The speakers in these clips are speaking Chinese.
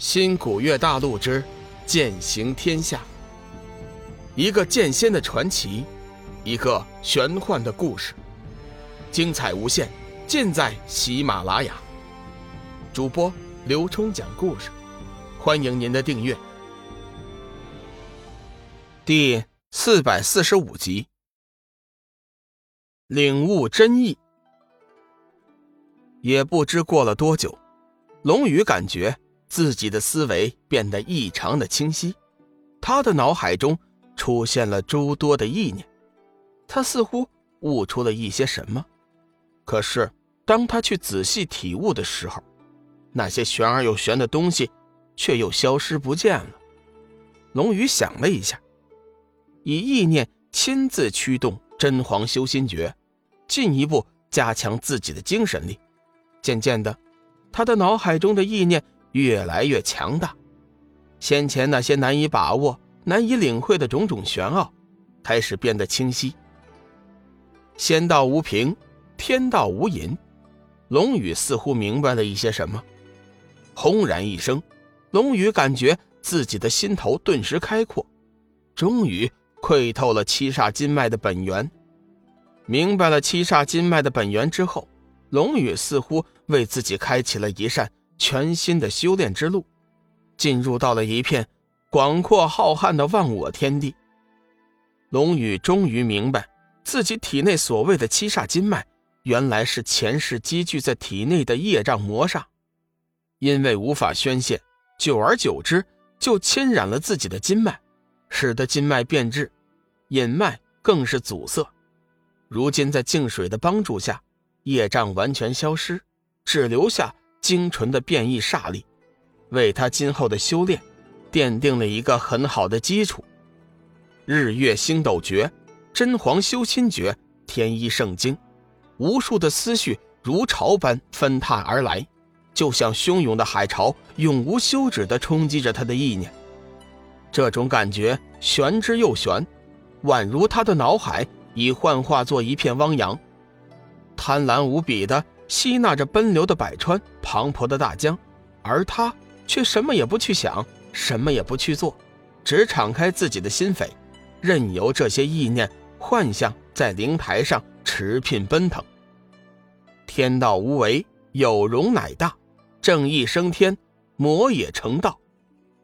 新古月大陆之剑行天下，一个剑仙的传奇，一个玄幻的故事，精彩无限，尽在喜马拉雅。主播刘冲讲故事，欢迎您的订阅。第四百四十五集，领悟真意。也不知过了多久，龙宇感觉。自己的思维变得异常的清晰，他的脑海中出现了诸多的意念，他似乎悟出了一些什么。可是，当他去仔细体悟的时候，那些玄而又玄的东西却又消失不见了。龙宇想了一下，以意念亲自驱动真皇修心诀，进一步加强自己的精神力。渐渐的，他的脑海中的意念。越来越强大，先前那些难以把握、难以领会的种种玄奥，开始变得清晰。仙道无凭，天道无隐。龙宇似乎明白了一些什么，轰然一声，龙宇感觉自己的心头顿时开阔，终于窥透了七煞金脉的本源。明白了七煞金脉的本源之后，龙宇似乎为自己开启了一扇。全新的修炼之路，进入到了一片广阔浩瀚的忘我天地。龙宇终于明白，自己体内所谓的七煞金脉，原来是前世积聚在体内的业障魔煞，因为无法宣泄，久而久之就侵染了自己的筋脉，使得筋脉变质，隐脉更是阻塞。如今在净水的帮助下，业障完全消失，只留下。精纯的变异煞力，为他今后的修炼奠定了一个很好的基础。日月星斗诀、真皇修心诀、天一圣经，无数的思绪如潮般纷沓而来，就像汹涌的海潮，永无休止地冲击着他的意念。这种感觉玄之又玄，宛如他的脑海已幻化作一片汪洋，贪婪无比的。吸纳着奔流的百川，磅礴的大江，而他却什么也不去想，什么也不去做，只敞开自己的心扉，任由这些意念幻象在灵台上驰骋奔腾。天道无为，有容乃大；正义升天，魔也成道。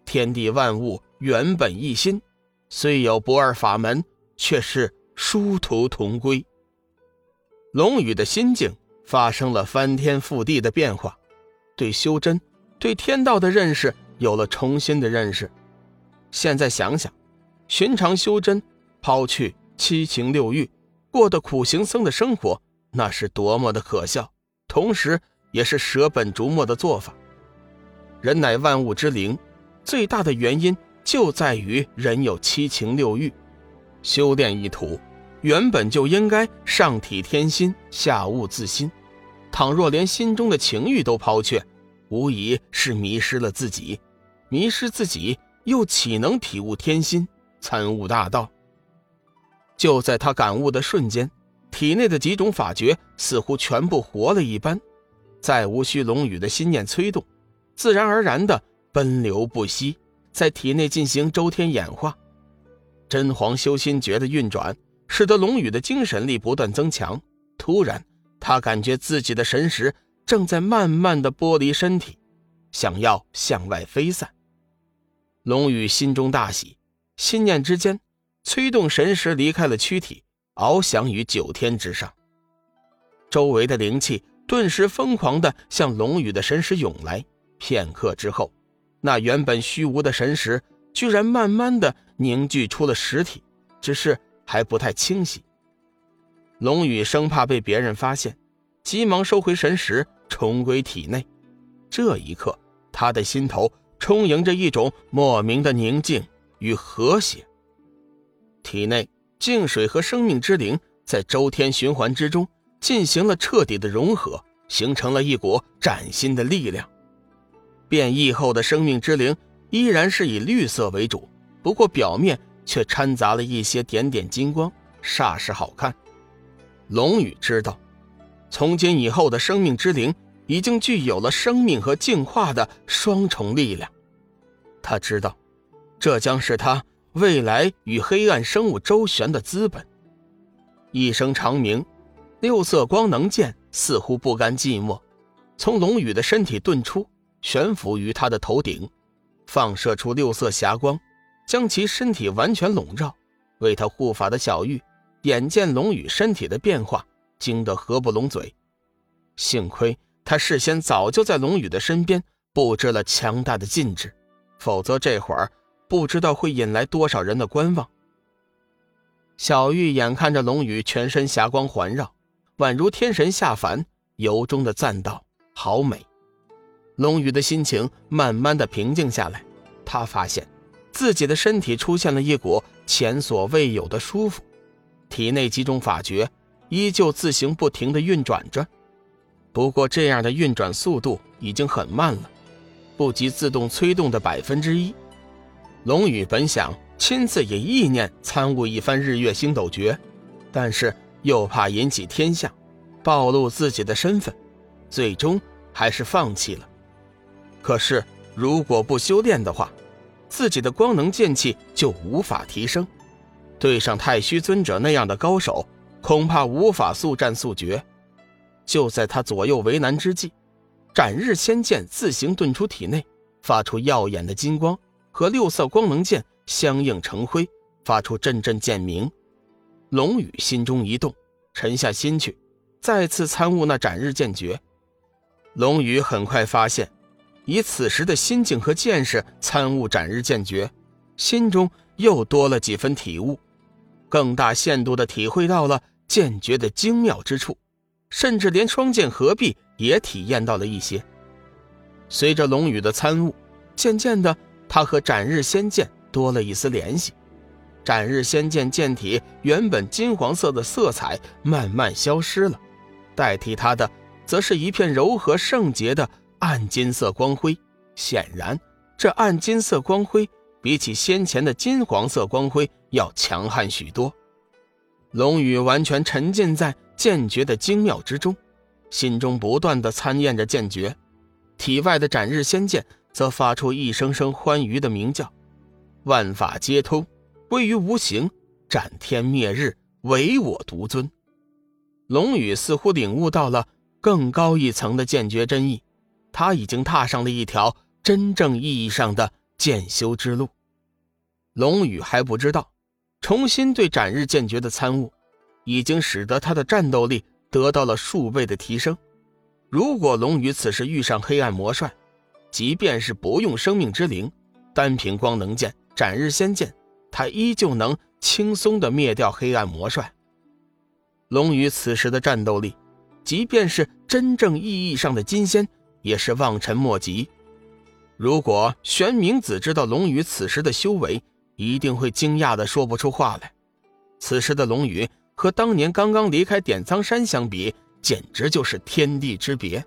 天地万物原本一心，虽有不二法门，却是殊途同归。龙宇的心境。发生了翻天覆地的变化，对修真、对天道的认识有了重新的认识。现在想想，寻常修真，抛去七情六欲，过的苦行僧的生活，那是多么的可笑，同时也是舍本逐末的做法。人乃万物之灵，最大的原因就在于人有七情六欲，修炼一途。原本就应该上体天心，下悟自心。倘若连心中的情欲都抛却，无疑是迷失了自己。迷失自己，又岂能体悟天心，参悟大道？就在他感悟的瞬间，体内的几种法诀似乎全部活了一般，再无需龙宇的心念催动，自然而然的奔流不息，在体内进行周天演化。真皇修心诀的运转。使得龙宇的精神力不断增强。突然，他感觉自己的神识正在慢慢的剥离身体，想要向外飞散。龙宇心中大喜，心念之间，催动神识离开了躯体，翱翔于九天之上。周围的灵气顿时疯狂的向龙宇的神识涌来。片刻之后，那原本虚无的神识居然慢慢的凝聚出了实体，只是。还不太清晰，龙宇生怕被别人发现，急忙收回神识，重归体内。这一刻，他的心头充盈着一种莫名的宁静与和谐。体内净水和生命之灵在周天循环之中进行了彻底的融合，形成了一股崭新的力量。变异后的生命之灵依然是以绿色为主，不过表面。却掺杂了一些点点金光，煞是好看。龙宇知道，从今以后的生命之灵已经具有了生命和净化的双重力量，他知道，这将是他未来与黑暗生物周旋的资本。一声长鸣，六色光能剑似乎不甘寂寞，从龙宇的身体遁出，悬浮于他的头顶，放射出六色霞光，将其身体完全笼罩。为他护法的小玉，眼见龙宇身体的变化，惊得合不拢嘴。幸亏他事先早就在龙宇的身边布置了强大的禁制，否则这会儿不知道会引来多少人的观望。小玉眼看着龙宇全身霞光环绕，宛如天神下凡，由衷的赞道：“好美。”龙宇的心情慢慢的平静下来，他发现自己的身体出现了一股前所未有的舒服，体内几种法诀依旧自行不停的运转着，不过这样的运转速度已经很慢了，不及自动催动的百分之一。龙宇本想。亲自以意念参悟一番日月星斗诀，但是又怕引起天象，暴露自己的身份，最终还是放弃了。可是如果不修炼的话，自己的光能剑气就无法提升，对上太虚尊者那样的高手，恐怕无法速战速决。就在他左右为难之际，斩日仙剑自行遁出体内，发出耀眼的金光，和六色光能剑。相映成辉，发出阵阵剑鸣。龙宇心中一动，沉下心去，再次参悟那斩日剑诀。龙宇很快发现，以此时的心境和见识参悟斩日剑诀，心中又多了几分体悟，更大限度地体会到了剑诀的精妙之处，甚至连双剑合璧也体验到了一些。随着龙宇的参悟，渐渐的，他和斩日仙剑。多了一丝联系，斩日仙剑剑体原本金黄色的色彩慢慢消失了，代替它的则是一片柔和圣洁的暗金色光辉。显然，这暗金色光辉比起先前的金黄色光辉要强悍许多。龙宇完全沉浸在剑诀的精妙之中，心中不断的参验着剑诀，体外的斩日仙剑则发出一声声欢愉的鸣叫。万法皆通，归于无形，斩天灭日，唯我独尊。龙宇似乎领悟到了更高一层的剑诀真意，他已经踏上了一条真正意义上的剑修之路。龙宇还不知道，重新对斩日剑诀的参悟，已经使得他的战斗力得到了数倍的提升。如果龙宇此时遇上黑暗魔帅，即便是不用生命之灵，单凭光能剑。斩日仙剑，他依旧能轻松的灭掉黑暗魔帅。龙宇此时的战斗力，即便是真正意义上的金仙，也是望尘莫及。如果玄冥子知道龙宇此时的修为，一定会惊讶的说不出话来。此时的龙宇和当年刚刚离开点苍山相比，简直就是天地之别。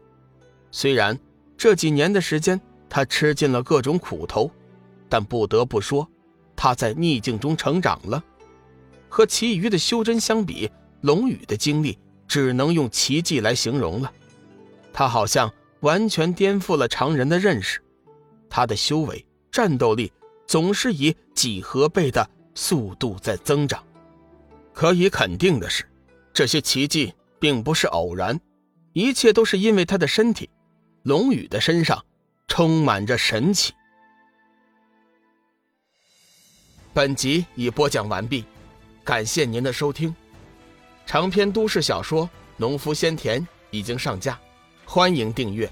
虽然这几年的时间，他吃尽了各种苦头。但不得不说，他在逆境中成长了。和其余的修真相比，龙宇的经历只能用奇迹来形容了。他好像完全颠覆了常人的认识。他的修为、战斗力总是以几何倍的速度在增长。可以肯定的是，这些奇迹并不是偶然，一切都是因为他的身体。龙宇的身上充满着神奇。本集已播讲完毕，感谢您的收听。长篇都市小说《农夫先田》已经上架，欢迎订阅。